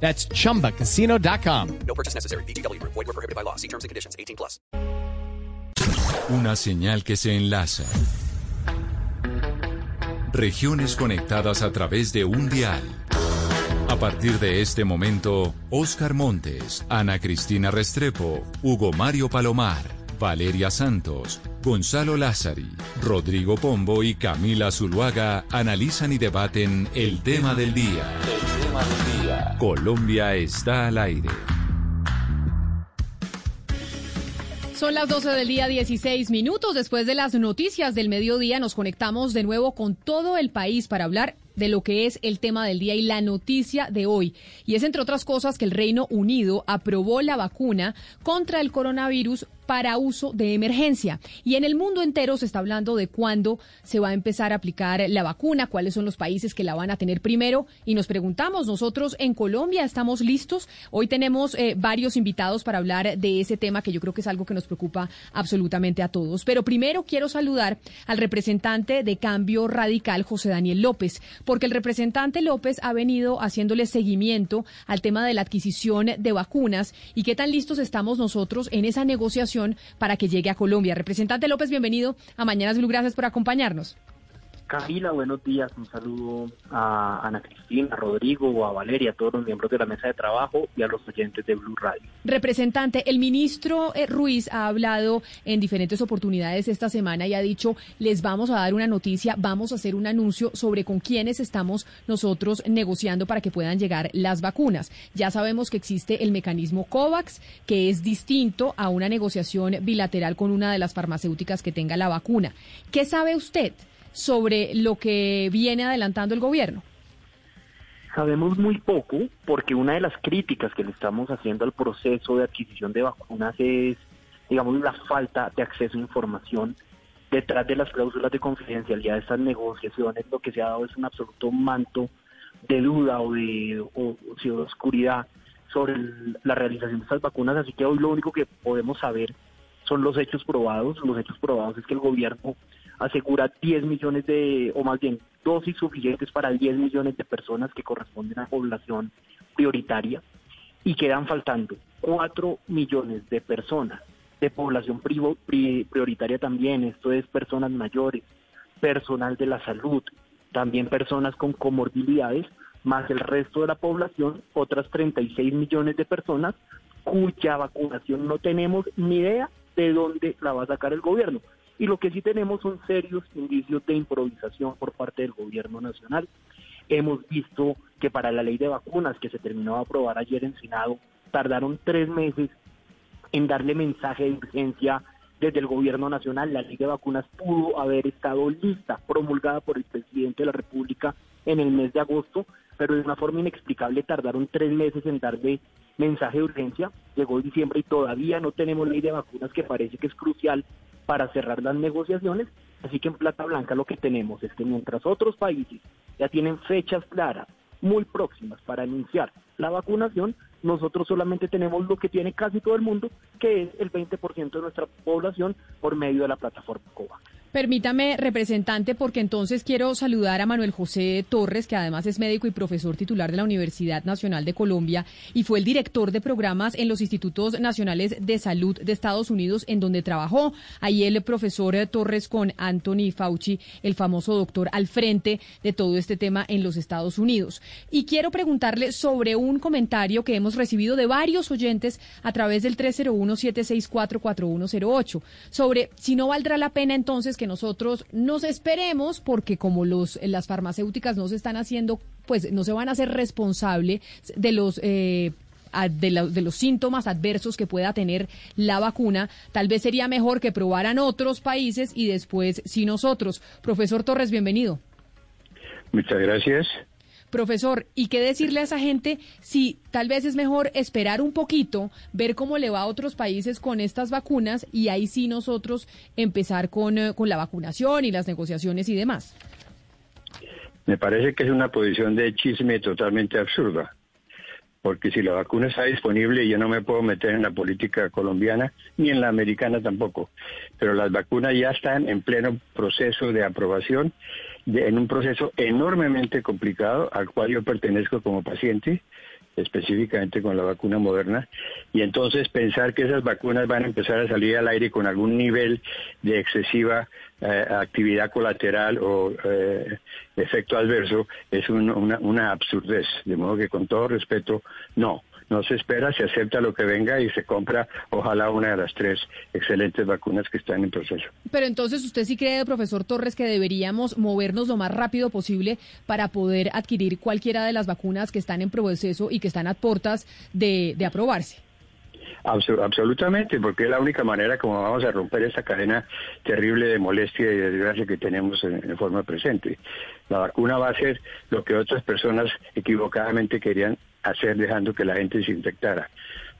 That's chumbacasino.com. No purchase necessary. BGW. Void were prohibited by law. See terms and conditions. 18 plus. Una señal que se enlaza. Regiones conectadas a través de un dial. A partir de este momento, Oscar Montes, Ana Cristina Restrepo, Hugo Mario Palomar, Valeria Santos, Gonzalo Lázari, Rodrigo Pombo y Camila Zuluaga analizan y debaten el tema del día. El tema del día. Colombia está al aire. Son las 12 del día 16 minutos. Después de las noticias del mediodía nos conectamos de nuevo con todo el país para hablar de lo que es el tema del día y la noticia de hoy. Y es, entre otras cosas, que el Reino Unido aprobó la vacuna contra el coronavirus para uso de emergencia. Y en el mundo entero se está hablando de cuándo se va a empezar a aplicar la vacuna, cuáles son los países que la van a tener primero. Y nos preguntamos, nosotros en Colombia estamos listos. Hoy tenemos eh, varios invitados para hablar de ese tema que yo creo que es algo que nos preocupa absolutamente a todos. Pero primero quiero saludar al representante de Cambio Radical, José Daniel López, porque el representante López ha venido haciéndole seguimiento al tema de la adquisición de vacunas y qué tan listos estamos nosotros en esa negociación para que llegue a Colombia. Representante López, bienvenido a Mañanas Blue. Gracias por acompañarnos. Camila, buenos días. Un saludo a Ana Cristina, a Rodrigo, a Valeria, a todos los miembros de la mesa de trabajo y a los oyentes de Blue Radio. Representante, el ministro eh, Ruiz ha hablado en diferentes oportunidades esta semana y ha dicho, les vamos a dar una noticia, vamos a hacer un anuncio sobre con quiénes estamos nosotros negociando para que puedan llegar las vacunas. Ya sabemos que existe el mecanismo COVAX, que es distinto a una negociación bilateral con una de las farmacéuticas que tenga la vacuna. ¿Qué sabe usted? Sobre lo que viene adelantando el gobierno? Sabemos muy poco porque una de las críticas que le estamos haciendo al proceso de adquisición de vacunas es, digamos, la falta de acceso a información. Detrás de las cláusulas de confidencialidad de estas negociaciones lo que se ha dado es un absoluto manto de duda o de, o, de oscuridad sobre la realización de estas vacunas, así que hoy lo único que podemos saber son los hechos probados. Los hechos probados es que el gobierno asegura 10 millones de, o más bien, dosis suficientes para 10 millones de personas que corresponden a población prioritaria y quedan faltando 4 millones de personas de población prioritaria también, esto es personas mayores, personal de la salud, también personas con comorbilidades, más el resto de la población, otras 36 millones de personas cuya vacunación no tenemos ni idea de dónde la va a sacar el gobierno. Y lo que sí tenemos son serios indicios de improvisación por parte del gobierno nacional. Hemos visto que para la ley de vacunas que se terminó de aprobar ayer en Senado, tardaron tres meses en darle mensaje de urgencia desde el gobierno nacional. La ley de vacunas pudo haber estado lista, promulgada por el presidente de la República en el mes de agosto, pero de una forma inexplicable tardaron tres meses en darle mensaje de urgencia. Llegó diciembre y todavía no tenemos ley de vacunas que parece que es crucial para cerrar las negociaciones. Así que en Plata Blanca lo que tenemos es que mientras otros países ya tienen fechas claras, muy próximas para anunciar la vacunación, nosotros solamente tenemos lo que tiene casi todo el mundo, que es el 20% de nuestra población por medio de la plataforma COVAX. Permítame, representante, porque entonces quiero saludar a Manuel José Torres, que además es médico y profesor titular de la Universidad Nacional de Colombia y fue el director de programas en los Institutos Nacionales de Salud de Estados Unidos, en donde trabajó. Ahí el profesor Torres con Anthony Fauci, el famoso doctor, al frente de todo este tema en los Estados Unidos. Y quiero preguntarle sobre un comentario que hemos recibido de varios oyentes a través del 301-764-4108, sobre si no valdrá la pena entonces que nosotros nos esperemos porque como los las farmacéuticas no se están haciendo, pues no se van a hacer responsable de los eh, de, de, los síntomas adversos que pueda tener la vacuna, tal vez sería mejor que probaran otros países y después sí nosotros. Profesor Torres, bienvenido. Muchas gracias. Profesor, ¿y qué decirle a esa gente si tal vez es mejor esperar un poquito, ver cómo le va a otros países con estas vacunas y ahí sí nosotros empezar con, eh, con la vacunación y las negociaciones y demás? Me parece que es una posición de chisme totalmente absurda porque si la vacuna está disponible yo no me puedo meter en la política colombiana ni en la americana tampoco, pero las vacunas ya están en pleno proceso de aprobación, en un proceso enormemente complicado al cual yo pertenezco como paciente específicamente con la vacuna moderna, y entonces pensar que esas vacunas van a empezar a salir al aire con algún nivel de excesiva eh, actividad colateral o eh, efecto adverso es una, una absurdez. De modo que con todo respeto, no no se espera, se acepta lo que venga y se compra, ojalá, una de las tres excelentes vacunas que están en proceso. Pero entonces, ¿usted sí cree, profesor Torres, que deberíamos movernos lo más rápido posible para poder adquirir cualquiera de las vacunas que están en proceso y que están a puertas de, de aprobarse? absolutamente, porque es la única manera como vamos a romper esa cadena terrible de molestia y de desgracia que tenemos en, forma presente. La vacuna va a ser lo que otras personas equivocadamente querían hacer dejando que la gente se infectara.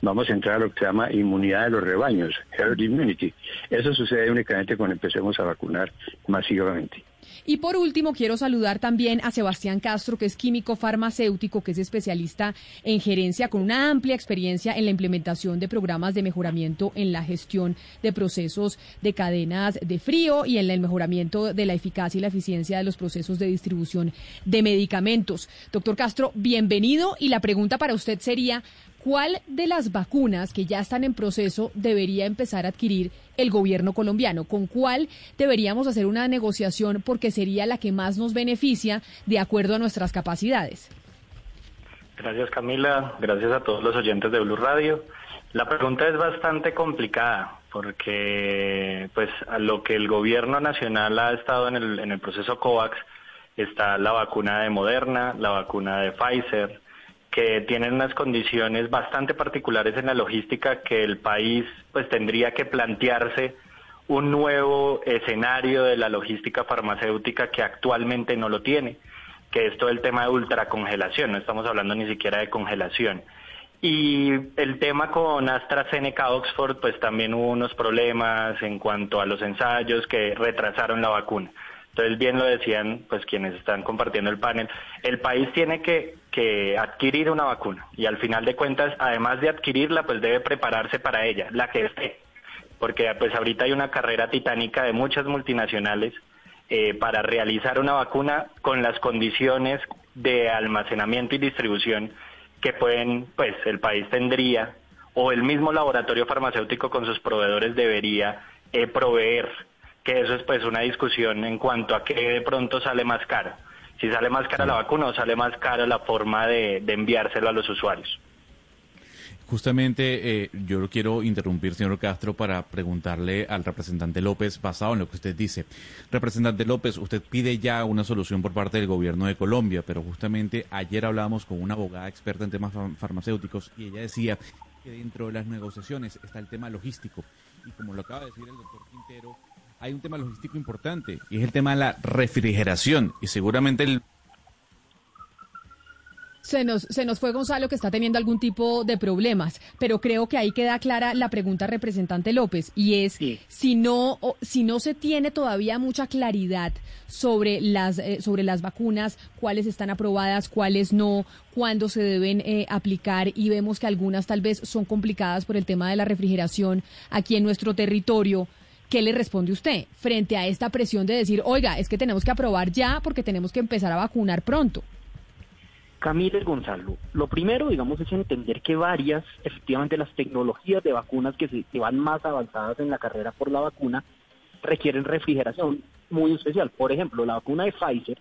Vamos a entrar a lo que se llama inmunidad de los rebaños, herd immunity. Eso sucede únicamente cuando empecemos a vacunar masivamente. Y por último, quiero saludar también a Sebastián Castro, que es químico farmacéutico, que es especialista en gerencia con una amplia experiencia en la implementación de programas de mejoramiento en la gestión de procesos de cadenas de frío y en el mejoramiento de la eficacia y la eficiencia de los procesos de distribución de medicamentos. Doctor Castro, bienvenido y la pregunta para usted sería, ¿cuál de las vacunas que ya están en proceso debería empezar a adquirir el gobierno colombiano? ¿Con cuál deberíamos hacer una negociación porque sería la que más nos beneficia de acuerdo a nuestras capacidades? Gracias Camila, gracias a todos los oyentes de Blue Radio. La pregunta es bastante complicada porque pues a lo que el gobierno nacional ha estado en el, en el proceso COVAX está la vacuna de Moderna, la vacuna de Pfizer, que tienen unas condiciones bastante particulares en la logística que el país pues tendría que plantearse un nuevo escenario de la logística farmacéutica que actualmente no lo tiene, que es todo el tema de ultracongelación, no estamos hablando ni siquiera de congelación. Y el tema con AstraZeneca Oxford, pues también hubo unos problemas en cuanto a los ensayos que retrasaron la vacuna. Entonces, bien lo decían pues quienes están compartiendo el panel, el país tiene que, que, adquirir una vacuna y al final de cuentas, además de adquirirla, pues debe prepararse para ella, la que esté. Porque pues ahorita hay una carrera titánica de muchas multinacionales eh, para realizar una vacuna con las condiciones de almacenamiento y distribución que pueden, pues el país tendría o el mismo laboratorio farmacéutico con sus proveedores debería eh, proveer que eso es pues una discusión en cuanto a qué de pronto sale más caro. Si sale más cara la vacuna o sale más cara la forma de, enviárselo a los usuarios. Justamente eh, yo lo quiero interrumpir, señor Castro, para preguntarle al representante López, basado en lo que usted dice. Representante López, usted pide ya una solución por parte del gobierno de Colombia, pero justamente ayer hablábamos con una abogada experta en temas farmacéuticos y ella decía que dentro de las negociaciones está el tema logístico. Y como lo acaba de decir el doctor Quintero, hay un tema logístico importante y es el tema de la refrigeración y seguramente el se nos, se nos fue Gonzalo que está teniendo algún tipo de problemas, pero creo que ahí queda clara la pregunta representante López y es si no si no se tiene todavía mucha claridad sobre las eh, sobre las vacunas, cuáles están aprobadas, cuáles no, cuándo se deben eh, aplicar y vemos que algunas tal vez son complicadas por el tema de la refrigeración aquí en nuestro territorio. ¿Qué le responde usted frente a esta presión de decir, oiga, es que tenemos que aprobar ya porque tenemos que empezar a vacunar pronto? Camila Gonzalo, lo primero, digamos, es entender que varias, efectivamente, las tecnologías de vacunas que, se, que van más avanzadas en la carrera por la vacuna requieren refrigeración muy especial. Por ejemplo, la vacuna de Pfizer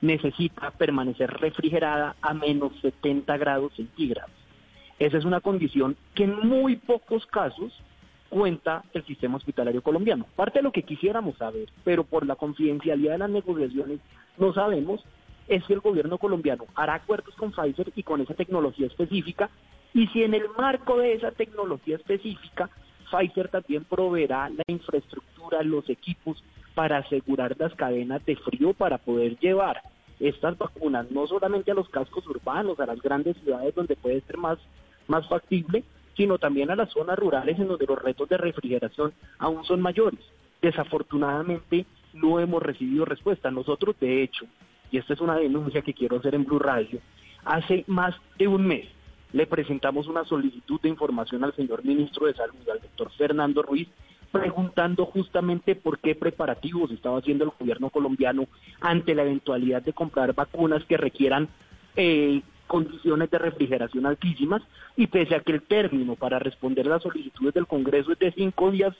necesita permanecer refrigerada a menos 70 grados centígrados. Esa es una condición que en muy pocos casos cuenta el sistema hospitalario colombiano. Parte de lo que quisiéramos saber, pero por la confidencialidad de las negociaciones no sabemos, es si el gobierno colombiano hará acuerdos con Pfizer y con esa tecnología específica, y si en el marco de esa tecnología específica, Pfizer también proveerá la infraestructura, los equipos para asegurar las cadenas de frío para poder llevar estas vacunas, no solamente a los cascos urbanos, a las grandes ciudades donde puede ser más, más factible, sino también a las zonas rurales en donde los retos de refrigeración aún son mayores. Desafortunadamente no hemos recibido respuesta. Nosotros, de hecho, y esta es una denuncia que quiero hacer en Blue Radio, hace más de un mes le presentamos una solicitud de información al señor ministro de Salud, al doctor Fernando Ruiz, preguntando justamente por qué preparativos estaba haciendo el gobierno colombiano ante la eventualidad de comprar vacunas que requieran eh, condiciones de refrigeración altísimas y pese a que el término para responder las solicitudes del Congreso es de cinco días,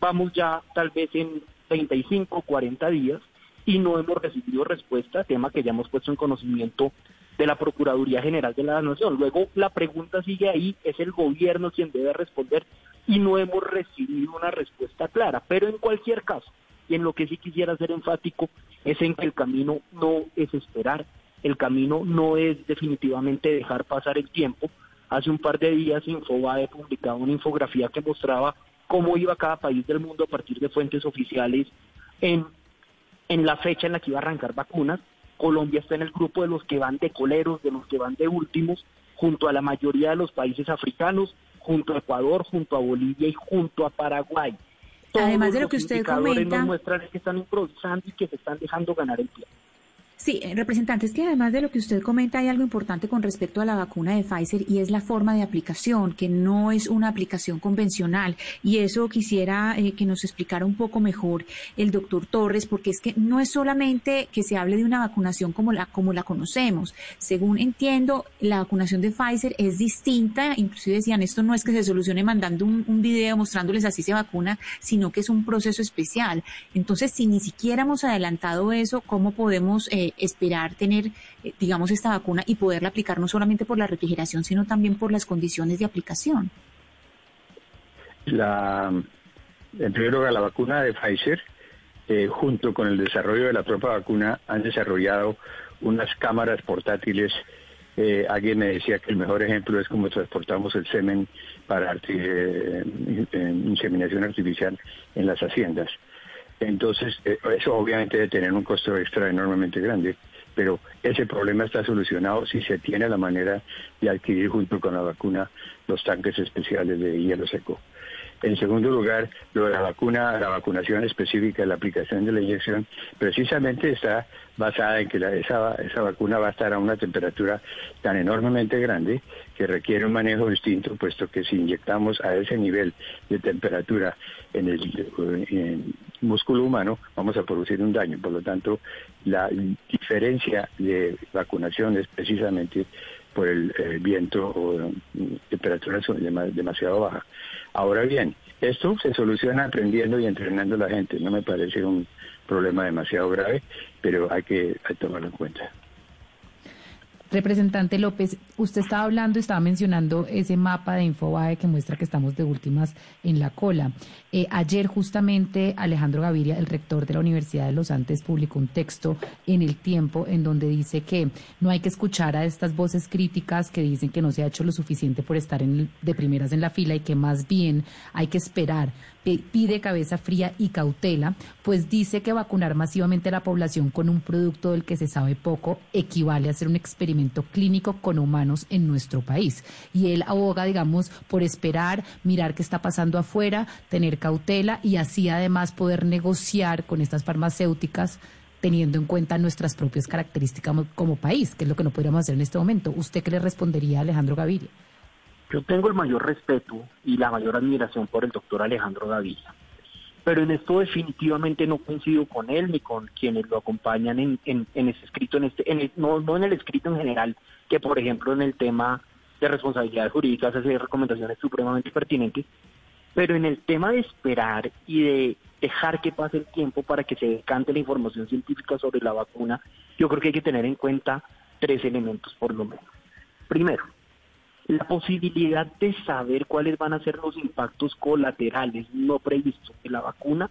vamos ya tal vez en 35 o 40 días y no hemos recibido respuesta, tema que ya hemos puesto en conocimiento de la Procuraduría General de la Nación. Luego la pregunta sigue ahí, es el gobierno quien debe responder y no hemos recibido una respuesta clara. Pero en cualquier caso, y en lo que sí quisiera ser enfático, es en que el camino no es esperar, el camino no es definitivamente dejar pasar el tiempo. Hace un par de días Infobae publicado una infografía que mostraba cómo iba cada país del mundo a partir de fuentes oficiales en, en la fecha en la que iba a arrancar vacunas. Colombia está en el grupo de los que van de coleros, de los que van de últimos, junto a la mayoría de los países africanos, junto a Ecuador, junto a Bolivia y junto a Paraguay. Además de lo que usted comenta, nos muestran que están improvisando y que se están dejando ganar el tiempo. Sí, eh, representante, es que además de lo que usted comenta hay algo importante con respecto a la vacuna de Pfizer y es la forma de aplicación, que no es una aplicación convencional. Y eso quisiera eh, que nos explicara un poco mejor el doctor Torres, porque es que no es solamente que se hable de una vacunación como la, como la conocemos. Según entiendo, la vacunación de Pfizer es distinta, inclusive decían, esto no es que se solucione mandando un, un video mostrándoles así se vacuna, sino que es un proceso especial. Entonces, si ni siquiera hemos adelantado eso, ¿cómo podemos... Eh, esperar tener, eh, digamos, esta vacuna y poderla aplicar no solamente por la refrigeración, sino también por las condiciones de aplicación? La, en primer lugar, la vacuna de Pfizer, eh, junto con el desarrollo de la propia vacuna, han desarrollado unas cámaras portátiles. Eh, alguien me decía que el mejor ejemplo es como transportamos el semen para inseminación artificial en las haciendas. Entonces, eh, eso obviamente debe tener un costo extra enormemente grande, pero ese problema está solucionado si se tiene la manera de adquirir junto con la vacuna los tanques especiales de hielo seco. En segundo lugar, lo de la vacuna, la vacunación específica, la aplicación de la inyección, precisamente está basada en que esa, esa vacuna va a estar a una temperatura tan enormemente grande que requiere un manejo distinto, puesto que si inyectamos a ese nivel de temperatura en el músculo humano, vamos a producir un daño. Por lo tanto, la diferencia de vacunación es precisamente por el, viento o temperaturas demasiado baja. Ahora bien, esto se soluciona aprendiendo y entrenando a la gente. No me parece un problema demasiado grave, pero hay que tomarlo en cuenta. Representante López, usted estaba hablando, estaba mencionando ese mapa de Infobae que muestra que estamos de últimas en la cola. Eh, ayer justamente Alejandro Gaviria, el rector de la Universidad de los Andes, publicó un texto en el tiempo en donde dice que no hay que escuchar a estas voces críticas que dicen que no se ha hecho lo suficiente por estar en, de primeras en la fila y que más bien hay que esperar pide cabeza fría y cautela, pues dice que vacunar masivamente a la población con un producto del que se sabe poco equivale a hacer un experimento clínico con humanos en nuestro país. Y él aboga, digamos, por esperar, mirar qué está pasando afuera, tener cautela y así además poder negociar con estas farmacéuticas teniendo en cuenta nuestras propias características como país, que es lo que no podríamos hacer en este momento. ¿Usted qué le respondería a Alejandro Gaviria? Yo tengo el mayor respeto y la mayor admiración por el doctor Alejandro Gaviria, pero en esto definitivamente no coincido con él ni con quienes lo acompañan en, en, ese escrito, en este, en no, no en el escrito en general, que por ejemplo en el tema de responsabilidades jurídicas hace recomendaciones supremamente pertinentes, pero en el tema de esperar y de dejar que pase el tiempo para que se decante la información científica sobre la vacuna, yo creo que hay que tener en cuenta tres elementos por lo menos. Primero, la posibilidad de saber cuáles van a ser los impactos colaterales no previstos de la vacuna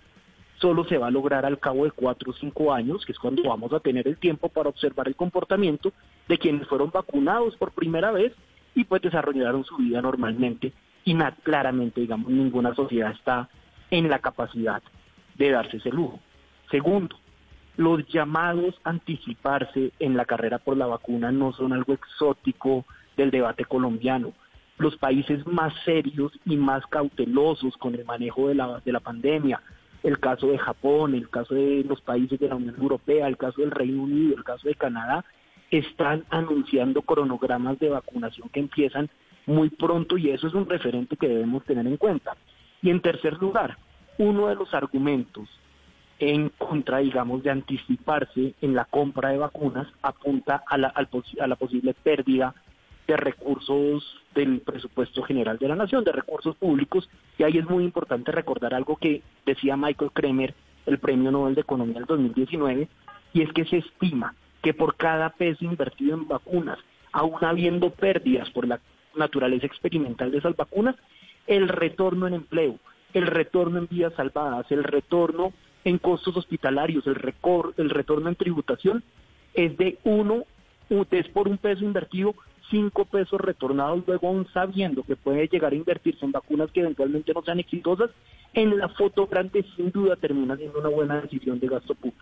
solo se va a lograr al cabo de cuatro o cinco años, que es cuando vamos a tener el tiempo para observar el comportamiento de quienes fueron vacunados por primera vez y pues desarrollaron su vida normalmente y claramente, digamos, ninguna sociedad está en la capacidad de darse ese lujo. Segundo, los llamados a anticiparse en la carrera por la vacuna no son algo exótico del debate colombiano. Los países más serios y más cautelosos con el manejo de la, de la pandemia, el caso de Japón, el caso de los países de la Unión Europea, el caso del Reino Unido, el caso de Canadá, están anunciando cronogramas de vacunación que empiezan muy pronto y eso es un referente que debemos tener en cuenta. Y en tercer lugar, uno de los argumentos en contra, digamos, de anticiparse en la compra de vacunas apunta a la, a la posible pérdida de recursos del presupuesto general de la nación, de recursos públicos, y ahí es muy importante recordar algo que decía Michael Kremer, el Premio Nobel de Economía del 2019, y es que se estima que por cada peso invertido en vacunas, aún habiendo pérdidas por la naturaleza experimental de esas vacunas, el retorno en empleo, el retorno en vidas salvadas, el retorno en costos hospitalarios, el, el retorno en tributación es de uno, es por un peso invertido, cinco pesos retornados luego aún sabiendo que puede llegar a invertirse en vacunas que eventualmente no sean exitosas, en la foto grande sin duda termina siendo una buena decisión de gasto público.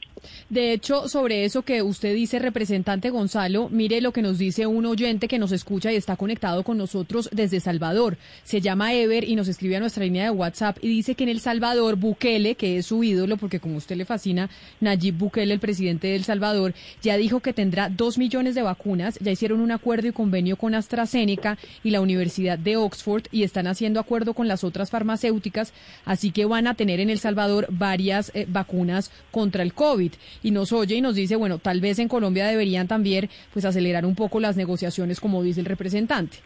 De hecho, sobre eso que usted dice, representante Gonzalo, mire lo que nos dice un oyente que nos escucha y está conectado con nosotros desde Salvador. Se llama Ever y nos escribe a nuestra línea de WhatsApp y dice que en El Salvador, Bukele, que es su ídolo, porque como usted le fascina, Nayib Bukele, el presidente de El Salvador, ya dijo que tendrá dos millones de vacunas, ya hicieron un acuerdo y convenio con AstraZeneca y la Universidad de Oxford y están haciendo acuerdo con las otras farmacéuticas. Así que van a tener en El Salvador varias eh, vacunas contra el COVID. Y nos oye y nos dice, bueno, tal vez en Colombia deberían también pues acelerar un poco las negociaciones, como dice el representante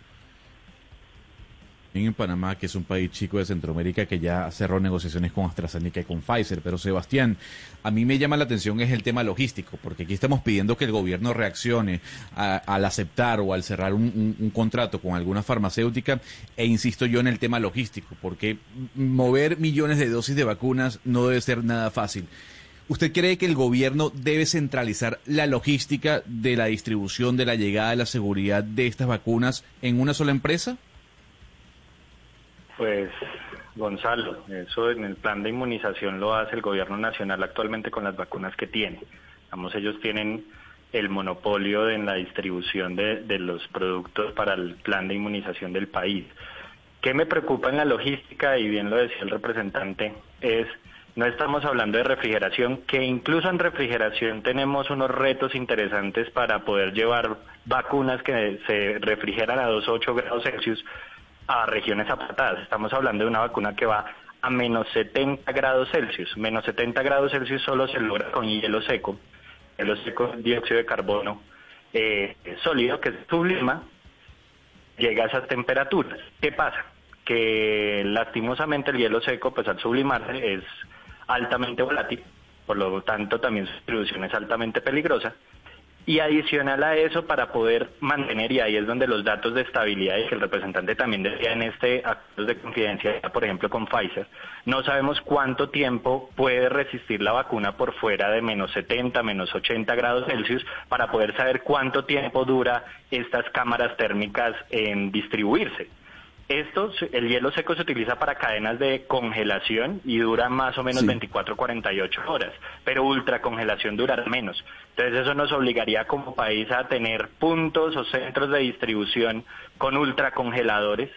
en Panamá, que es un país chico de Centroamérica que ya cerró negociaciones con AstraZeneca y con Pfizer. Pero Sebastián, a mí me llama la atención es el tema logístico, porque aquí estamos pidiendo que el gobierno reaccione al aceptar o al cerrar un, contrato con alguna farmacéutica, e insisto yo en el tema logístico, porque mover millones de dosis de vacunas no debe ser nada fácil. ¿Usted cree que el gobierno debe centralizar la logística de la distribución, de la llegada, de la seguridad de estas vacunas en una sola empresa? Pues Gonzalo, eso en el plan de inmunización lo hace el gobierno nacional actualmente con las vacunas que tiene. Vamos, ellos tienen el monopolio en la distribución de, de, los productos para el plan de inmunización del país. ¿Qué me preocupa en la logística? Y bien lo decía el representante, es no estamos hablando de refrigeración, que incluso en refrigeración tenemos unos retos interesantes para poder llevar vacunas que se refrigeran a 2,8 grados Celsius a regiones apartadas. Estamos hablando de una vacuna que va a menos 70 grados Celsius. Menos 70 grados Celsius solo se logra con hielo seco. Hielo seco, dióxido de carbono eh, sólido que se sublima, llega a esas temperaturas. ¿Qué pasa? Que lastimosamente el hielo seco, pues al sublimarse, es altamente volátil, por lo tanto también su distribución es altamente peligrosa y adicional a eso, para poder mantener, y ahí es donde los datos de estabilidad, y que el representante también decía en este acto de confidencialidad, por ejemplo con Pfizer, no sabemos cuánto tiempo puede resistir la vacuna por fuera de menos 70, menos 80 grados Celsius, para poder saber cuánto tiempo dura estas cámaras térmicas en distribuirse. Esto, el hielo seco se utiliza para cadenas de congelación y dura más o menos 24-48 horas, pero ultracongelación durará menos. Entonces eso nos obligaría como país a tener puntos o centros de distribución con ultracongeladores,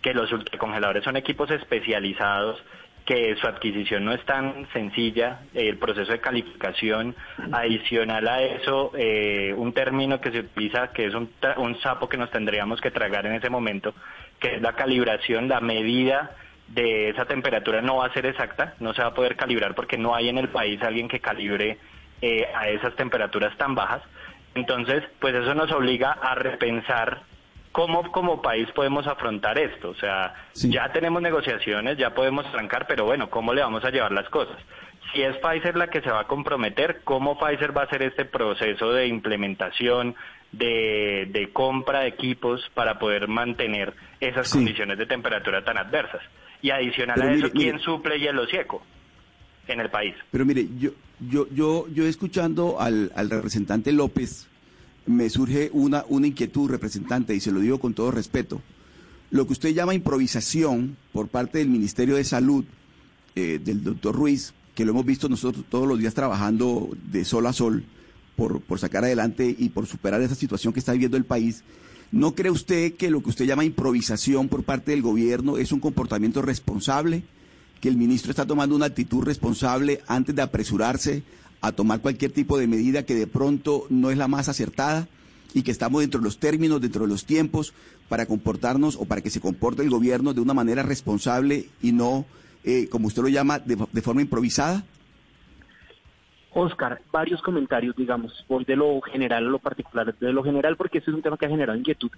que los ultracongeladores son equipos especializados que su adquisición no es tan sencilla, el proceso de calificación, adicional a eso, eh, un término que se utiliza, que es un, un sapo que nos tendríamos que tragar en ese momento, que es la calibración, la medida de esa temperatura no va a ser exacta, no se va a poder calibrar porque no hay en el país alguien que calibre eh, a esas temperaturas tan bajas. Entonces, pues eso nos obliga a repensar ¿cómo como país podemos afrontar esto? O sea, ya tenemos negociaciones, ya podemos trancar, pero bueno, ¿cómo le vamos a llevar las cosas? Si es Pfizer la que se va a comprometer, ¿cómo Pfizer va a hacer este proceso de implementación, de, compra de equipos para poder mantener esas condiciones de temperatura tan adversas? Y adicional a eso, ¿quién suple hielo seco en el país? Pero mire, yo, yo, yo, yo escuchando al, al representante López, me surge una, una inquietud, representante, y se lo digo con todo respeto. Lo que usted llama improvisación por parte del Ministerio de Salud, eh, del doctor Ruiz, que lo hemos visto nosotros todos los días trabajando de sol a sol por, por sacar adelante y por superar esa situación que está viviendo el país, ¿no cree usted que lo que usted llama improvisación por parte del gobierno es un comportamiento responsable? ¿Que el ministro está tomando una actitud responsable antes de apresurarse a tomar cualquier tipo de medida que de pronto no es la más acertada? y que estamos dentro de los términos, dentro de los tiempos para comportarnos o para que se comporte el gobierno de una manera responsable y no, eh, como usted lo llama, de, de forma improvisada? Oscar, varios comentarios, digamos, voy de lo general a lo particular, de lo general porque este es un tema que ha generado inquietud.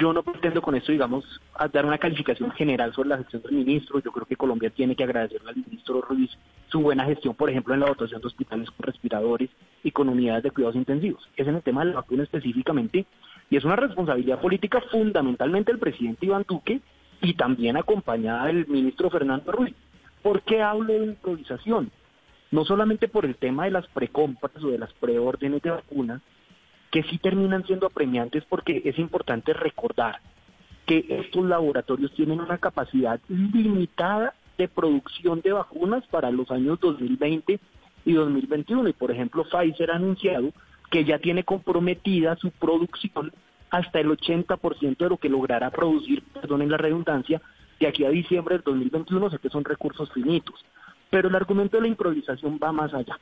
Yo no pretendo con esto, digamos, dar una calificación general sobre la gestión del ministro. Yo creo que Colombia tiene que agradecerle al ministro Ruiz su buena gestión, por ejemplo, en la dotación de hospitales con respiradores y con unidades de cuidados intensivos. Es en el tema de la vacuna específicamente y es una responsabilidad política fundamentalmente del presidente Iván Duque y también acompañada del ministro Fernando Ruiz. ¿Por qué hablo de improvisación? no solamente por el tema de las precompras o de las preórdenes de vacunas, que sí terminan siendo apremiantes porque es importante recordar que estos laboratorios tienen una capacidad limitada de producción de vacunas para los años 2020 y 2021. Y por ejemplo, Pfizer ha anunciado que ya tiene comprometida su producción hasta el 80% de lo que logrará producir, perdonen la redundancia, de aquí a diciembre del 2021, o sea que son recursos finitos. Pero el argumento de la improvisación va más allá.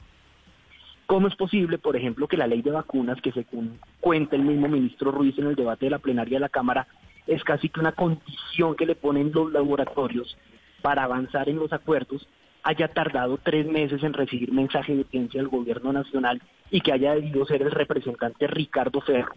¿Cómo es posible, por ejemplo, que la ley de vacunas, que según cuenta el mismo ministro Ruiz en el debate de la plenaria de la Cámara, es casi que una condición que le ponen los laboratorios para avanzar en los acuerdos, haya tardado tres meses en recibir mensaje de audiencia del gobierno nacional y que haya debido ser el representante Ricardo Ferro,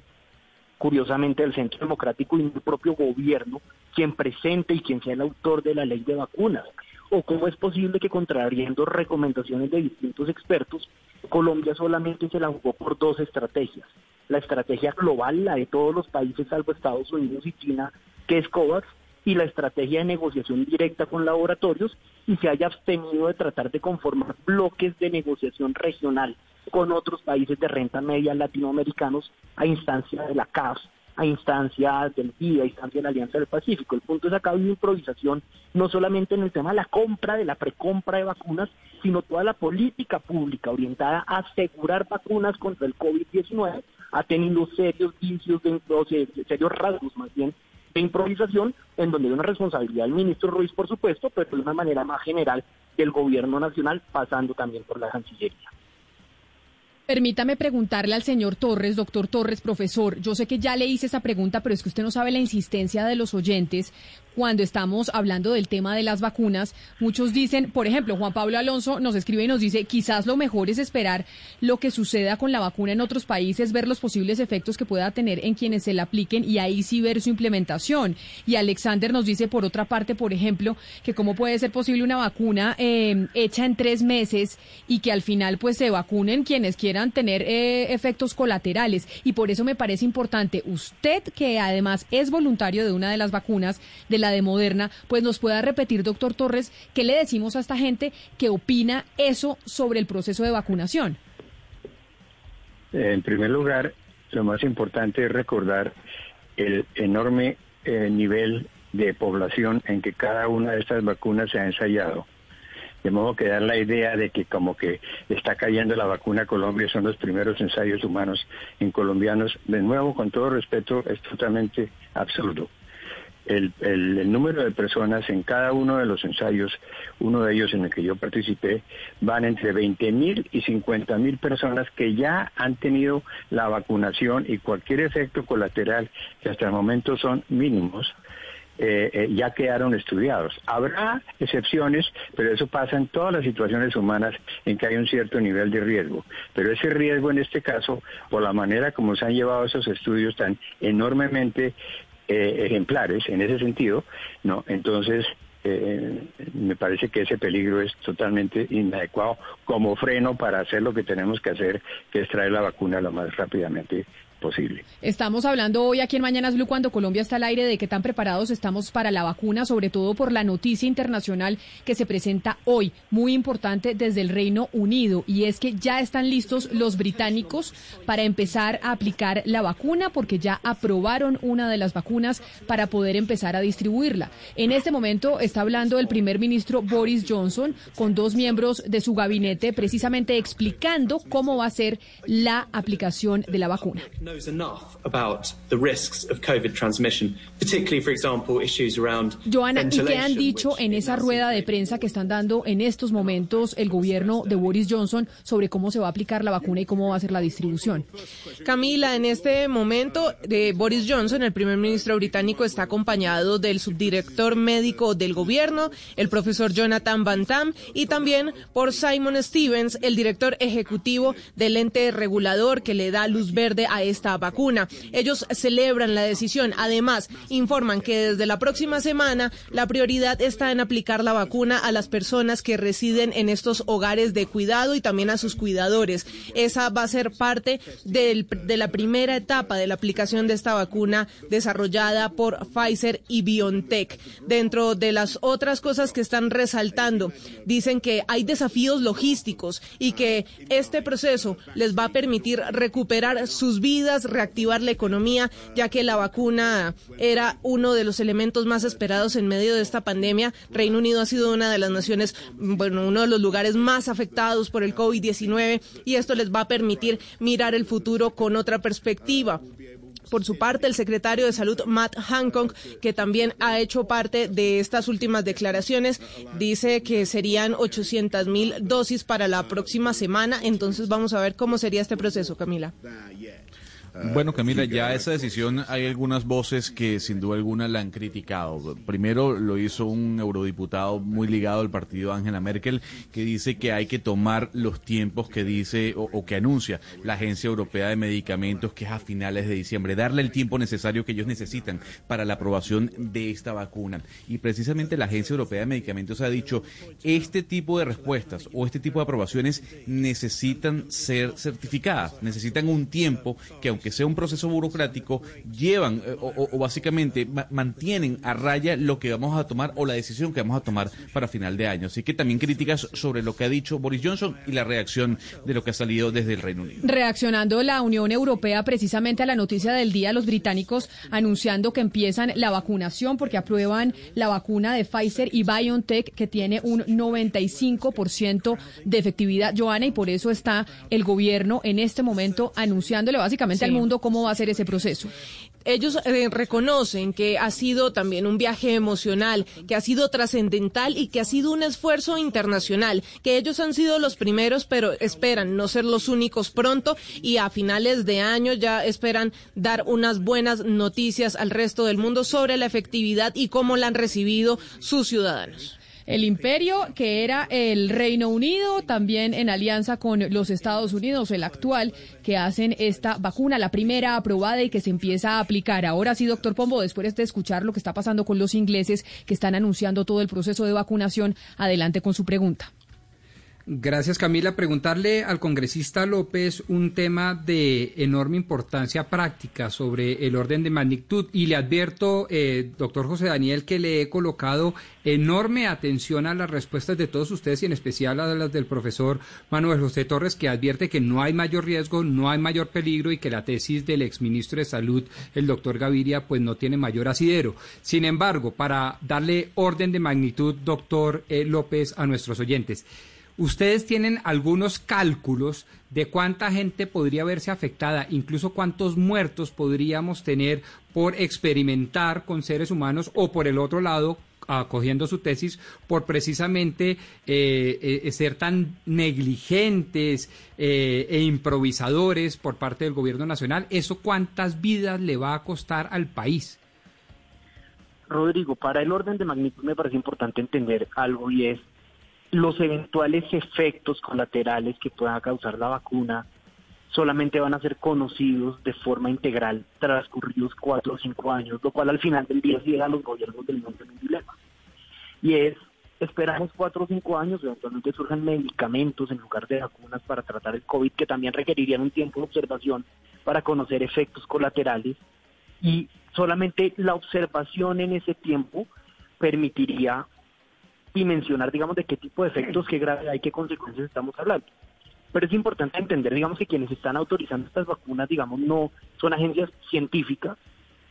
curiosamente del Centro Democrático y del propio gobierno, quien presente y quien sea el autor de la ley de vacunas o cómo es posible que contrariando recomendaciones de distintos expertos, Colombia solamente se la jugó por dos estrategias. La estrategia global, la de todos los países salvo Estados Unidos y China, que es COVAX, y la estrategia de negociación directa con laboratorios, y se haya abstenido de tratar de conformar bloques de negociación regional con otros países de renta media latinoamericanos a instancia de la CAF a instancia del PIB, a instancia de la Alianza del Pacífico. El punto es acá hay improvisación no solamente en el tema de la compra, de la precompra de vacunas, sino toda la política pública orientada a asegurar vacunas contra el COVID-19 ha tenido serios vicios, de, serios rasgos más bien de improvisación, en donde hay una responsabilidad del ministro Ruiz, por supuesto, pero de una manera más general del gobierno nacional, pasando también por la Cancillería. Permítame preguntarle al señor Torres, doctor Torres, profesor. Yo sé que ya le hice esa pregunta, pero es que usted no sabe la insistencia de los oyentes cuando estamos hablando del tema de las vacunas. Muchos dicen, por ejemplo, Juan Pablo Alonso nos escribe y nos dice, quizás lo mejor es esperar lo que suceda con la vacuna en otros países, ver los posibles efectos que pueda tener en quienes se la apliquen y ahí sí ver su implementación. Y Alexander nos dice, por otra parte, por ejemplo, que cómo puede ser posible una vacuna eh, hecha en tres meses y que al final pues se vacunen quienes quieran tener eh, efectos colaterales. Y por eso me parece importante usted, que además es voluntario de una de las vacunas, de la de Moderna, pues nos pueda repetir, doctor Torres, qué le decimos a esta gente que opina eso sobre el proceso de vacunación. En primer lugar, lo más importante es recordar el enorme eh, nivel de población en que cada una de estas vacunas se ha ensayado. De modo que dar la idea de que como que está cayendo la vacuna a Colombia son los primeros ensayos humanos en colombianos, de nuevo, con todo respeto, es totalmente absurdo. El, número de personas en cada uno de los ensayos, uno de ellos en el que yo participé, van entre 20 mil y 50 mil personas que ya han tenido la vacunación y cualquier efecto colateral, que hasta el momento son mínimos, eh, eh, ya quedaron estudiados. Habrá excepciones, pero eso pasa en todas las situaciones humanas en que hay un cierto nivel de riesgo. Pero ese riesgo en este caso, por la manera como se han llevado esos estudios tan enormemente eh, ejemplares en ese sentido, no, entonces me parece que ese peligro es totalmente inadecuado como freno para hacer lo que tenemos que hacer, que es traer la vacuna lo más rápidamente Estamos hablando hoy aquí en Mañanas Blue cuando Colombia está al aire de qué tan preparados estamos para la vacuna, sobre todo por la noticia internacional que se presenta hoy, muy importante desde el Reino Unido, y es que ya están listos los británicos para empezar a aplicar la vacuna porque ya aprobaron una de las vacunas para poder empezar a distribuirla. En este momento está hablando el primer ministro Boris Johnson con dos miembros de su gabinete precisamente explicando cómo va a ser la aplicación de la vacuna. Joana, ¿y qué han dicho en esa rueda de prensa que están dando en estos momentos el gobierno de Boris Johnson sobre cómo se va a aplicar la vacuna y cómo va a ser la distribución? Camila, en este momento de Boris Johnson, el primer ministro británico, está acompañado del subdirector médico del gobierno, el profesor Jonathan Van Tam, y también por Simon Stevens, el director ejecutivo del ente regulador que le da luz verde a esta vacuna. Ellos celebran la decisión. Además, informan que desde la próxima semana la prioridad está en aplicar la vacuna a las personas que residen en estos hogares de cuidado y también a sus cuidadores. Esa va a ser parte del, de la primera etapa de la aplicación de esta vacuna desarrollada por Pfizer y BioNTech. Dentro de las otras cosas que están resaltando, dicen que hay desafíos logísticos y que este proceso les va a permitir recuperar sus vidas, reactivar la economía, ya que la vacuna era uno de los elementos más esperados en medio de esta pandemia. Reino Unido ha sido una de las naciones, bueno, uno de los lugares más afectados por el COVID-19 y esto les va a permitir mirar el futuro con otra perspectiva. Por su parte, el secretario de Salud, Matt Hancock, que también ha hecho parte de estas últimas declaraciones, dice que serían 800 mil dosis para la próxima semana. Entonces vamos a ver cómo sería este proceso, Camila. Bueno, Camila, ya esa decisión hay algunas voces que sin duda alguna la han criticado. Primero lo hizo un eurodiputado muy ligado al partido Angela Merkel, que dice que hay que tomar los tiempos que dice o, o, que anuncia la Agencia Europea de Medicamentos, que es a finales de diciembre, darle el tiempo necesario que ellos necesitan para la aprobación de esta vacuna. Y precisamente la Agencia Europea de Medicamentos ha dicho, este tipo de respuestas o este tipo de aprobaciones necesitan ser certificadas, necesitan un tiempo que aunque sea un proceso burocrático, llevan eh, o, básicamente ma mantienen a raya lo que vamos a tomar o la decisión que vamos a tomar para final de año. Así que también críticas sobre lo que ha dicho Boris Johnson y la reacción de lo que ha salido desde el Reino Unido. Reaccionando la Unión Europea precisamente a la noticia del día, los británicos anunciando que empiezan la vacunación porque aprueban la vacuna de Pfizer y BioNTech que tiene un 95% de efectividad, Joana, y por eso está el gobierno en este momento anunciándole básicamente al mundo cómo va a ser ese proceso. Ellos eh, reconocen que ha sido también un viaje emocional, que ha sido trascendental y que ha sido un esfuerzo internacional, que ellos han sido los primeros, pero esperan no ser los únicos pronto y a finales de año ya esperan dar unas buenas noticias al resto del mundo sobre la efectividad y cómo la han recibido sus ciudadanos el imperio, que era el Reino Unido, también en alianza con los Estados Unidos, el actual, que hacen esta vacuna, la primera aprobada y que se empieza a aplicar. Ahora sí, doctor Pombo, después de escuchar lo que está pasando con los ingleses que están anunciando todo el proceso de vacunación, adelante con su pregunta. Gracias Camila. Preguntarle al congresista López un tema de enorme importancia práctica sobre el orden de magnitud y le advierto, eh, doctor José Daniel, que le he colocado enorme atención a las respuestas de todos ustedes y en especial a las del profesor Manuel José Torres, que advierte que no hay mayor riesgo, no hay mayor peligro y que la tesis del exministro de Salud, el doctor Gaviria, pues no tiene mayor asidero. Sin embargo, para darle orden de magnitud, doctor eh, López, a nuestros oyentes, Ustedes tienen algunos cálculos de cuánta gente podría verse afectada, incluso cuántos muertos podríamos tener por experimentar con seres humanos o por el otro lado, acogiendo su tesis, por precisamente eh, eh, ser tan negligentes eh, e improvisadores por parte del gobierno nacional. ¿Eso cuántas vidas le va a costar al país? Rodrigo, para el orden de magnitud me parece importante entender algo y es los eventuales efectos colaterales que pueda causar la vacuna solamente van a ser conocidos de forma integral transcurridos cuatro o cinco años, lo cual al final del día llega a los gobiernos del mundo en un dilema. Y es, esperamos cuatro o cinco años, eventualmente surjan medicamentos en lugar de vacunas para tratar el COVID, que también requerirían un tiempo de observación, para conocer efectos colaterales y solamente la observación en ese tiempo permitiría dimensionar, digamos, de qué tipo de efectos, qué gravedad y qué consecuencias estamos hablando. Pero es importante entender, digamos, que quienes están autorizando estas vacunas, digamos, no son agencias científicas,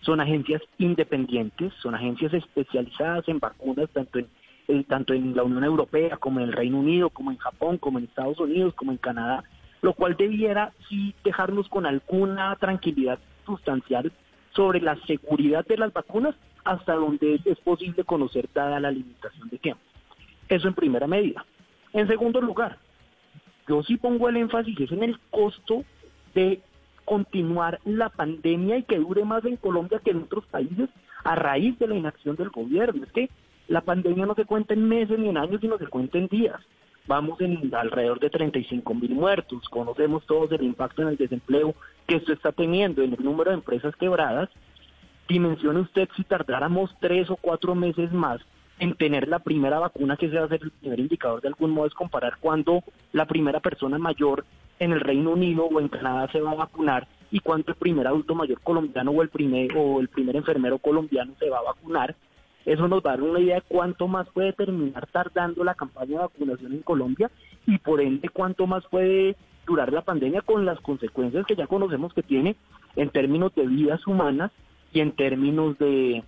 son agencias independientes, son agencias especializadas en vacunas, tanto en, eh, tanto en la Unión Europea como en el Reino Unido, como en Japón, como en Estados Unidos, como en Canadá, lo cual debiera sí dejarnos con alguna tranquilidad sustancial sobre la seguridad de las vacunas hasta donde es posible conocer dada la limitación de tiempo. Eso en primera medida. En segundo lugar, yo sí pongo el énfasis en el costo de continuar la pandemia y que dure más en Colombia que en otros países a raíz de la inacción del gobierno. Es que la pandemia no se cuenta en meses ni en años, sino se cuenta en días. Vamos en alrededor de 35 mil muertos. Conocemos todos el impacto en el desempleo que esto está teniendo en el número de empresas quebradas. Dimensione usted si tardáramos tres o cuatro meses más en tener la primera vacuna que se va a ser el primer indicador de algún modo es comparar cuando la primera persona mayor en el Reino Unido o en Canadá se va a vacunar y cuánto el primer adulto mayor colombiano o el primer o el primer enfermero colombiano se va a vacunar. Eso nos va a dar una idea de cuánto más puede terminar tardando la campaña de vacunación en Colombia y por ende cuánto más puede durar la pandemia con las consecuencias que ya conocemos que tiene en términos de vidas humanas y en términos de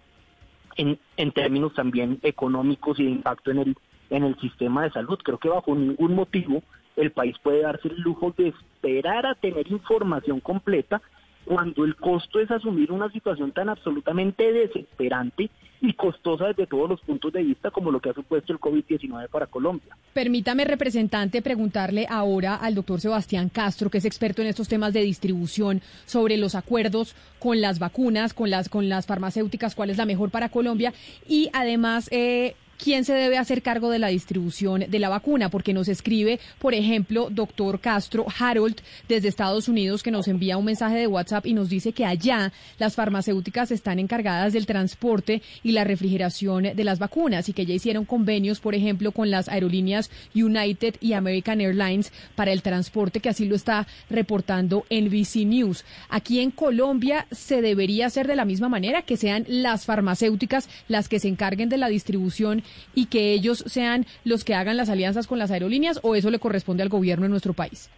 en, en términos también económicos y de impacto en el, en el sistema de salud. Creo que bajo ningún motivo el país puede darse el lujo de esperar a tener información completa cuando el costo es asumir una situación tan absolutamente desesperante y costosa desde todos los puntos de vista como lo que ha supuesto el COVID-19 para Colombia. Permítame, representante, preguntarle ahora al doctor Sebastián Castro, que es experto en estos temas de distribución, sobre los acuerdos con las vacunas, con las, con las farmacéuticas, cuál es la mejor para Colombia y además eh, quién se debe hacer cargo de la distribución de la vacuna, porque nos escribe, por ejemplo, doctor Castro Harold desde Estados Unidos, que nos envía un mensaje de WhatsApp y nos dice que allá las farmacéuticas están encargadas del transporte y la refrigeración de las vacunas y que ya hicieron convenios, por ejemplo, con las aerolíneas United y American Airlines para el transporte, que así lo está reportando NBC News. Aquí en Colombia se debería hacer de la misma manera, que sean las farmacéuticas las que se encarguen de la distribución y que ellos sean los que hagan las alianzas con las aerolíneas o eso le corresponde al gobierno en nuestro país?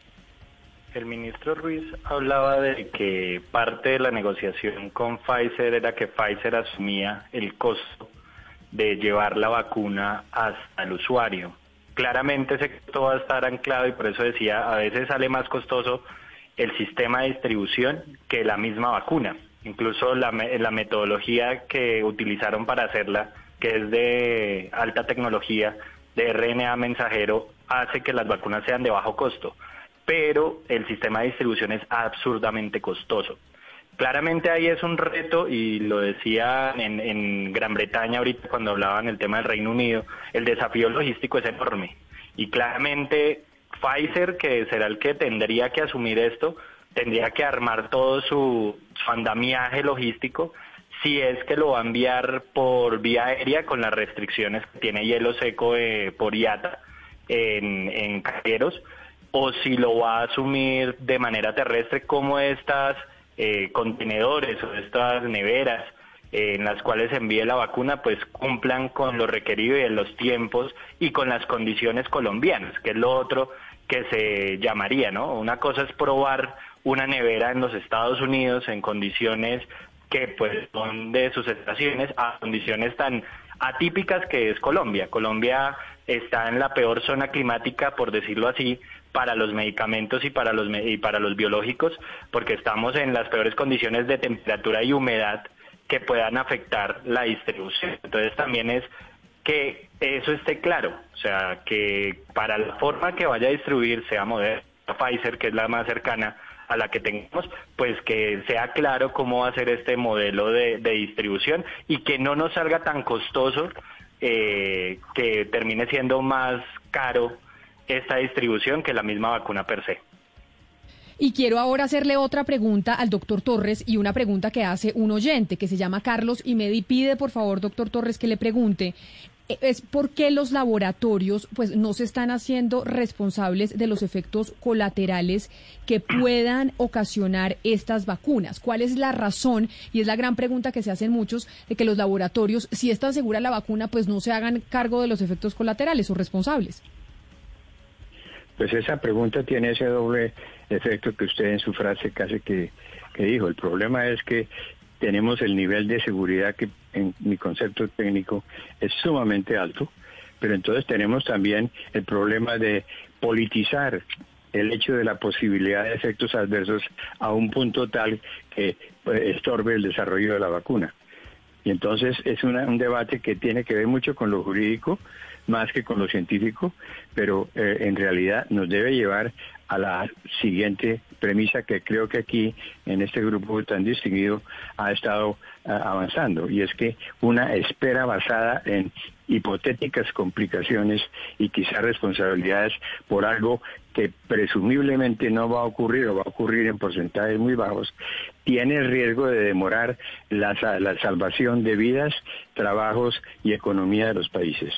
El ministro Ruiz hablaba de que parte de la negociación con Pfizer era que Pfizer asumía el costo de llevar la vacuna hasta el usuario. Claramente ese costo va a estar anclado y por eso decía, a veces sale más costoso el sistema de distribución que la misma vacuna. Incluso la, la metodología que utilizaron para hacerla que es de alta tecnología, de RNA mensajero, hace que las vacunas sean de bajo costo, pero el sistema de distribución es absurdamente costoso. Claramente ahí es un reto y lo decía en, en Gran Bretaña ahorita cuando hablaban del tema del Reino Unido, el desafío logístico es enorme y claramente Pfizer, que será el que tendría que asumir esto, tendría que armar todo su, su andamiaje logístico si es que lo va a enviar por vía aérea con las restricciones que tiene hielo seco eh, por IATA en, en cajeros, o si lo va a asumir de manera terrestre como estas eh, contenedores o estas neveras eh, en las cuales envíe la vacuna, pues cumplan con lo requerido y en los tiempos y con las condiciones colombianas, que es lo otro que se llamaría, ¿no? Una cosa es probar una nevera en los Estados Unidos en condiciones que pues son de sus estaciones a condiciones tan atípicas que es Colombia. Colombia está en la peor zona climática, por decirlo así, para los medicamentos y para los y para los biológicos, porque estamos en las peores condiciones de temperatura y humedad que puedan afectar la distribución. Entonces también es que eso esté claro, o sea, que para la forma que vaya a distribuir, sea Moderna, Pfizer, que es la más cercana, a la que tengamos, pues que sea claro cómo va a ser este modelo de, distribución y que no nos salga tan costoso eh, que termine siendo más caro esta distribución que la misma vacuna per se. Y quiero ahora hacerle otra pregunta al doctor Torres y una pregunta que hace un oyente que se llama Carlos y me pide por favor, doctor Torres, que le pregunte es porque los laboratorios pues no se están haciendo responsables de los efectos colaterales que puedan ocasionar estas vacunas. ¿Cuál es la razón? Y es la gran pregunta que se hacen muchos de que los laboratorios, si es tan segura la vacuna, pues no se hagan cargo de los efectos colaterales o responsables. Pues esa pregunta tiene ese doble efecto que usted en su frase casi que, que dijo. El problema es que tenemos el nivel de seguridad que en mi concepto técnico es sumamente alto, pero entonces tenemos también el problema de politizar el hecho de la posibilidad de efectos adversos a un punto tal que pues, estorbe el desarrollo de la vacuna. Y entonces es un debate que tiene que ver mucho con lo jurídico, más que con lo científico, pero eh, en realidad nos debe llevar a la siguiente premisa que creo que aquí en este grupo tan distinguido ha estado eh, avanzando y es que una espera basada en hipotéticas complicaciones y quizás responsabilidades por algo que presumiblemente no va a ocurrir o va a ocurrir en porcentajes muy bajos, tiene riesgo de demorar la salvación de vidas, trabajos y economía de los países.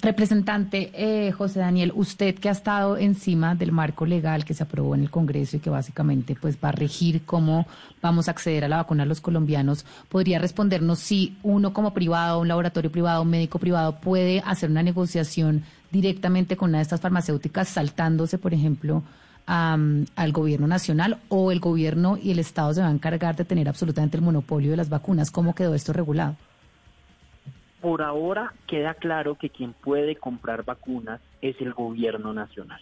Representante eh, José Daniel, usted que ha estado encima del marco legal que se aprobó en el Congreso y que básicamente pues va a regir cómo vamos a acceder a la vacuna a los colombianos, ¿podría respondernos si uno como privado, un laboratorio privado, un médico privado puede hacer una negociación directamente con una de estas farmacéuticas saltándose, por ejemplo, al gobierno nacional o el gobierno y el Estado se van a encargar de tener absolutamente el monopolio de las vacunas? ¿Cómo quedó esto regulado? Por ahora queda claro que quien puede comprar vacunas es el gobierno nacional.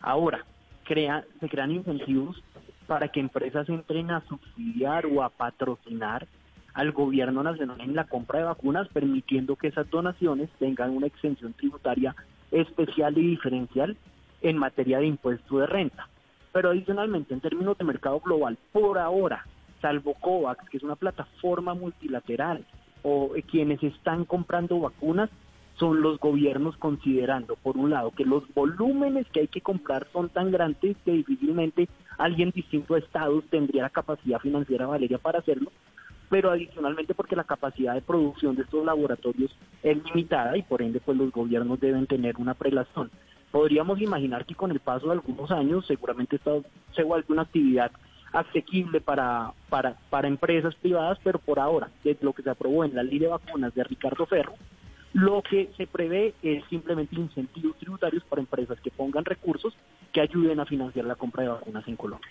Ahora, se crean incentivos para que empresas entren a subsidiar o a patrocinar al gobierno nacional en la compra de vacunas, permitiendo que esas donaciones tengan una exención tributaria especial y diferencial en materia de impuesto de renta. Pero adicionalmente, en términos de mercado global, por ahora, salvo COVAX, que es una plataforma multilateral o quienes están comprando vacunas son los gobiernos considerando, por un lado, que los volúmenes que hay que comprar son tan grandes que difícilmente alguien distinto a estados tendría la capacidad financiera, Valeria, para hacerlo, pero adicionalmente porque la capacidad de producción de estos laboratorios es limitada y por ende pues los gobiernos deben tener una prelación. Podríamos imaginar que con el paso de algunos años seguramente esto se vuelve una actividad asequible para, para, para empresas privadas, pero por ahora, desde lo que se aprobó en la ley de vacunas de Ricardo Ferro, lo que se prevé es simplemente incentivos tributarios para empresas que pongan recursos que ayuden a financiar la compra de vacunas en Colombia.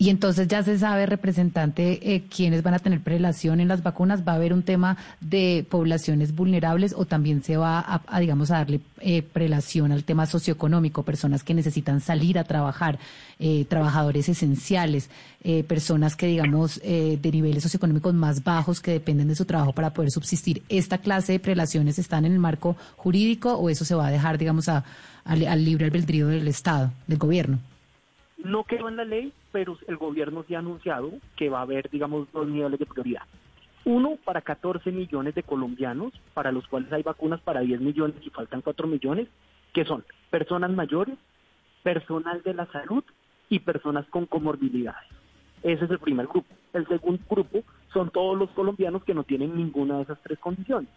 Y entonces ya se sabe, representante, eh, quiénes van a tener prelación en las vacunas. ¿Va a haber un tema de poblaciones vulnerables o también se va a, digamos, a darle eh, prelación al tema socioeconómico? Personas que necesitan salir a trabajar, eh, trabajadores esenciales, eh, personas que, digamos, eh, de niveles socioeconómicos más bajos que dependen de su trabajo para poder subsistir. ¿Esta clase de prelaciones están en el marco jurídico o eso se va a dejar, digamos, a, al libre albedrío del Estado, del gobierno? No quedó en la ley, pero el gobierno se ha anunciado que va a haber, digamos, dos niveles de prioridad. Uno para 14 millones de colombianos, para los cuales hay vacunas para 10 millones y faltan 4 millones, que son personas mayores, personal de la salud y personas con comorbilidades. Ese es el primer grupo. El segundo grupo son todos los colombianos que no tienen ninguna de esas tres condiciones.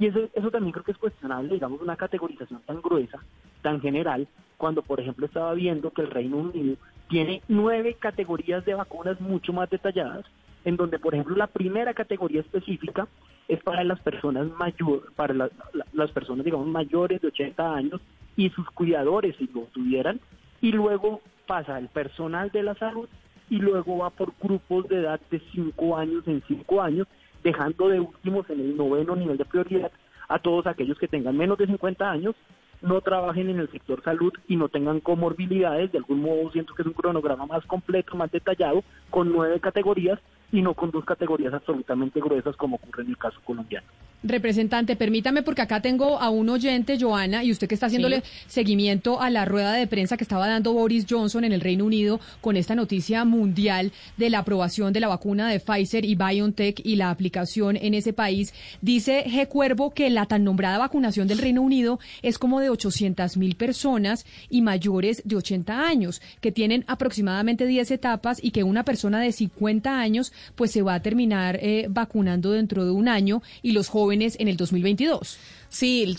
Y eso, eso también creo que es cuestionable, digamos, una categorización tan gruesa, tan general, cuando por ejemplo estaba viendo que el Reino Unido tiene nueve categorías de vacunas mucho más detalladas, en donde por ejemplo la primera categoría específica es para las personas mayores, para las personas digamos mayores de 80 años y sus cuidadores si lo tuvieran, y luego pasa el personal de la salud y luego va por grupos de edad de 5 años en 5 años dejando de últimos en el noveno nivel de prioridad a todos aquellos que tengan menos de 50 años, no trabajen en el sector salud y no tengan comorbilidades. De algún modo siento que es un cronograma más completo, más detallado, con nueve categorías y no con dos categorías absolutamente gruesas como ocurre en el caso colombiano. Representante, permítame porque acá tengo a un oyente, Joana, y usted que está haciéndole seguimiento a la rueda de prensa que estaba dando Boris Johnson en el Reino Unido con esta noticia mundial de la aprobación de la vacuna de Pfizer y BioNTech y la aplicación en ese país. Dice G. Cuervo que la tan nombrada vacunación del Reino Unido es como de 800 mil personas y mayores de 80 años, que tienen aproximadamente 10 etapas y que una persona de 50 años pues se va a terminar eh, vacunando dentro de un año y los jóvenes en el 2022. Sí,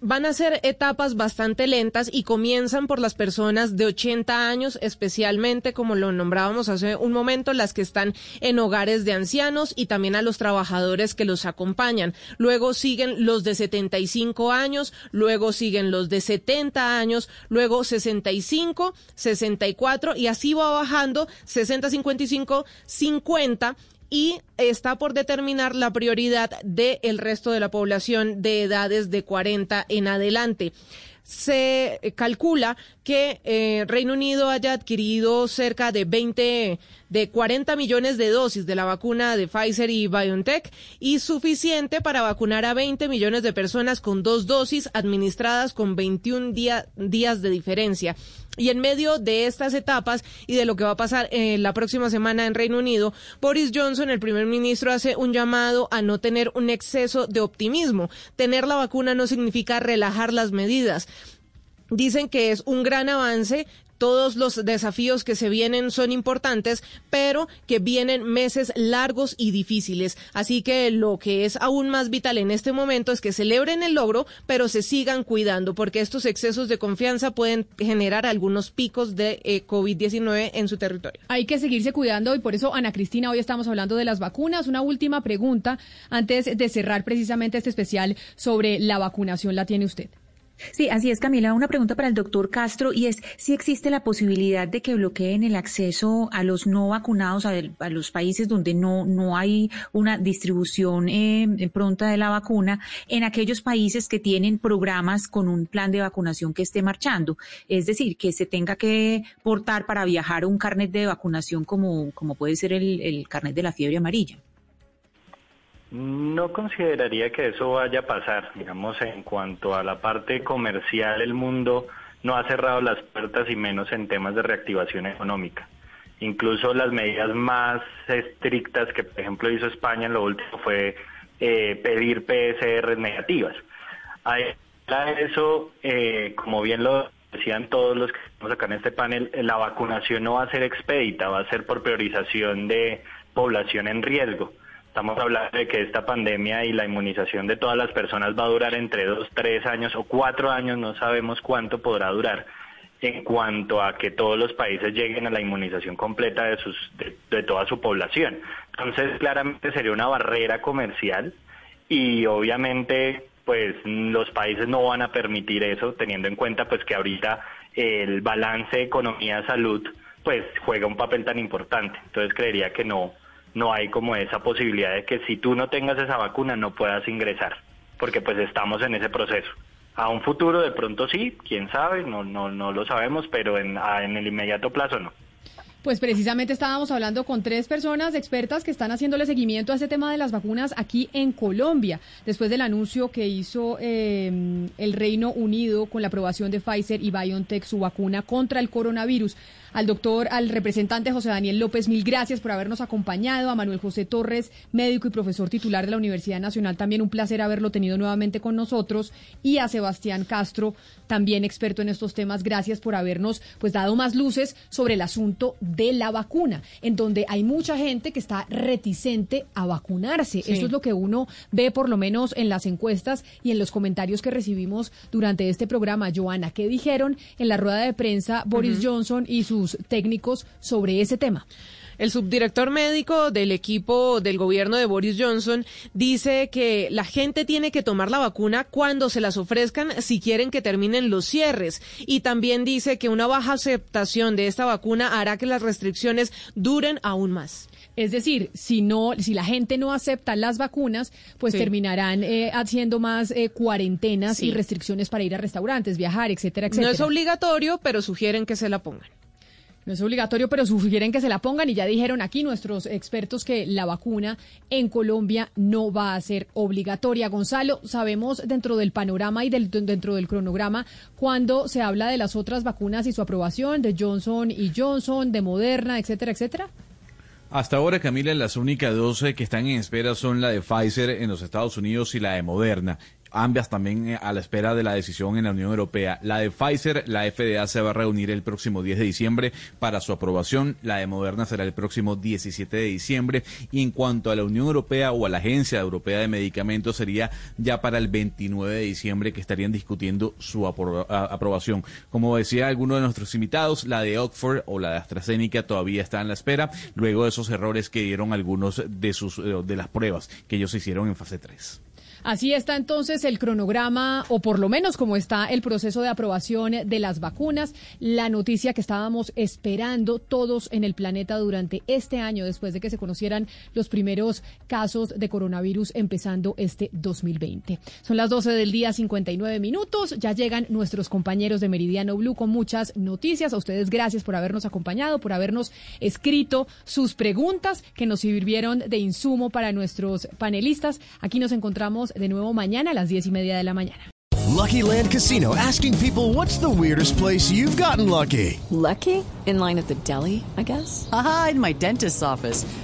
van a ser etapas bastante lentas y comienzan por las personas de 80 años, especialmente, como lo nombrábamos hace un momento, las que están en hogares de ancianos y también a los trabajadores que los acompañan. Luego siguen los de 75 años, luego siguen los de 70 años, luego 65, 64 y así va bajando 60, 55, 50 y está por determinar la prioridad del resto de la población de edades de 40 en adelante se calcula que eh, Reino Unido haya adquirido cerca de 20, de 40 millones de dosis de la vacuna de Pfizer y BioNTech y suficiente para vacunar a 20 millones de personas con dos dosis administradas con 21 días de diferencia. Y en medio de estas etapas y de lo que va a pasar eh, la próxima semana en Reino Unido, Boris Johnson, el primer ministro, hace un llamado a no tener un exceso de optimismo. Tener la vacuna no significa relajar las medidas. Dicen que es un gran avance todos los desafíos que se vienen son importantes, pero que vienen meses largos y difíciles. Así que lo que es aún más vital en este momento es que celebren el logro, pero se sigan cuidando, porque estos excesos de confianza pueden generar algunos picos de eh, COVID-19 en su territorio. Hay que seguirse cuidando y por eso, Ana Cristina, hoy estamos hablando de las vacunas. Una última pregunta antes de cerrar precisamente este especial sobre la vacunación, la tiene usted. Sí, así es, Camila. Una pregunta para el doctor Castro y es si existe la posibilidad de que bloqueen el acceso a los no vacunados a, los países donde no, no hay una distribución eh, pronta de la vacuna, en aquellos países que tienen programas con un plan de vacunación que esté marchando. Es decir, que se tenga que portar para viajar un carnet de vacunación como, como puede ser el, el carnet de la fiebre amarilla. No consideraría que eso vaya a pasar. Digamos, en cuanto a la parte comercial, el mundo no ha cerrado las puertas y menos en temas de reactivación económica. Incluso las medidas más estrictas que, por ejemplo, hizo España en lo último fue eh, pedir PSR negativas. A eso, eh, como bien lo decían todos los que estamos acá en este panel, la vacunación no va a ser expedita, va a ser por priorización de población en riesgo. Estamos hablando de que esta pandemia y la inmunización de todas las personas va a durar entre dos, tres años o cuatro años, no sabemos cuánto podrá durar en cuanto a que todos los países lleguen a la inmunización completa de, sus, de, toda su población. Entonces, claramente sería una barrera comercial y obviamente pues los países no van a permitir eso teniendo en cuenta pues que ahorita el balance economía-salud pues juega un papel tan importante. Entonces creería que no no hay como esa posibilidad de que si tú no tengas esa vacuna no puedas ingresar, porque pues estamos en ese proceso. A un futuro de pronto sí, quién sabe, no, no, no lo sabemos, pero en, en el inmediato plazo no. Pues precisamente estábamos hablando con tres personas expertas que están haciéndole seguimiento a ese tema de las vacunas aquí en Colombia, después del anuncio que hizo eh, el Reino Unido con la aprobación de Pfizer y BioNTech su vacuna contra el coronavirus al doctor, al representante José Daniel López, mil gracias por habernos acompañado, a Manuel José Torres, médico y profesor titular de la Universidad Nacional, también un placer haberlo tenido nuevamente con nosotros, y a Sebastián Castro, también experto en estos temas, gracias por habernos pues dado más luces sobre el asunto de la vacuna, en donde hay mucha gente que está reticente a vacunarse. Eso es lo que uno ve por lo menos en las encuestas y en los comentarios que recibimos durante este programa. Joana, ¿qué dijeron en la rueda de prensa Boris Johnson y su técnicos sobre ese tema. El subdirector médico del equipo del gobierno de Boris Johnson dice que la gente tiene que tomar la vacuna cuando se las ofrezcan si quieren que terminen los cierres. Y también dice que una baja aceptación de esta vacuna hará que las restricciones duren aún más. Es decir, si no, si la gente no acepta las vacunas, pues terminarán eh, haciendo más eh, cuarentenas y restricciones para ir a restaurantes, viajar, etcétera, etcétera. No es obligatorio, pero sugieren que se la pongan. No es obligatorio, pero sugieren que se la pongan y ya dijeron aquí nuestros expertos que la vacuna en Colombia no va a ser obligatoria. Gonzalo, sabemos dentro del panorama y dentro del cronograma cuando se habla de las otras vacunas y su aprobación, de Johnson y Johnson, de Moderna, etcétera, etcétera. Hasta ahora, Camila, las únicas dos que están en espera son la de Pfizer en los Estados Unidos y la de Moderna. Ambas también eh, a la espera de la decisión en la Unión Europea. La de Pfizer, la FDA se va a reunir el próximo 10 de diciembre para su aprobación, la de Moderna será el próximo 17 de diciembre y en cuanto a la Unión Europea o a la Agencia Europea de Medicamentos sería ya para el 29 de diciembre que estarían discutiendo su aprobación. Como decía alguno de nuestros invitados, la de Oxford o la de AstraZeneca todavía está en la espera, luego de esos errores que dieron algunos de sus eh, de las pruebas que ellos hicieron en fase 3. Así está entonces el cronograma, o por lo menos como está el proceso de aprobación de las vacunas, la noticia que estábamos esperando todos en el planeta durante este año, después de que se conocieran los primeros casos de coronavirus empezando este 2020. Son las 12 del día, 59 minutos. Ya llegan nuestros compañeros de Meridiano Blue con muchas noticias. A ustedes gracias por habernos acompañado, por habernos escrito sus preguntas que nos sirvieron de insumo para nuestros panelistas. Aquí nos encontramos de nuevo mañana a las diez y media de la mañana. Lucky Land Casino asking people what's the weirdest place you've gotten lucky. Lucky? In line at the deli, I guess. Aha, in my dentist's office.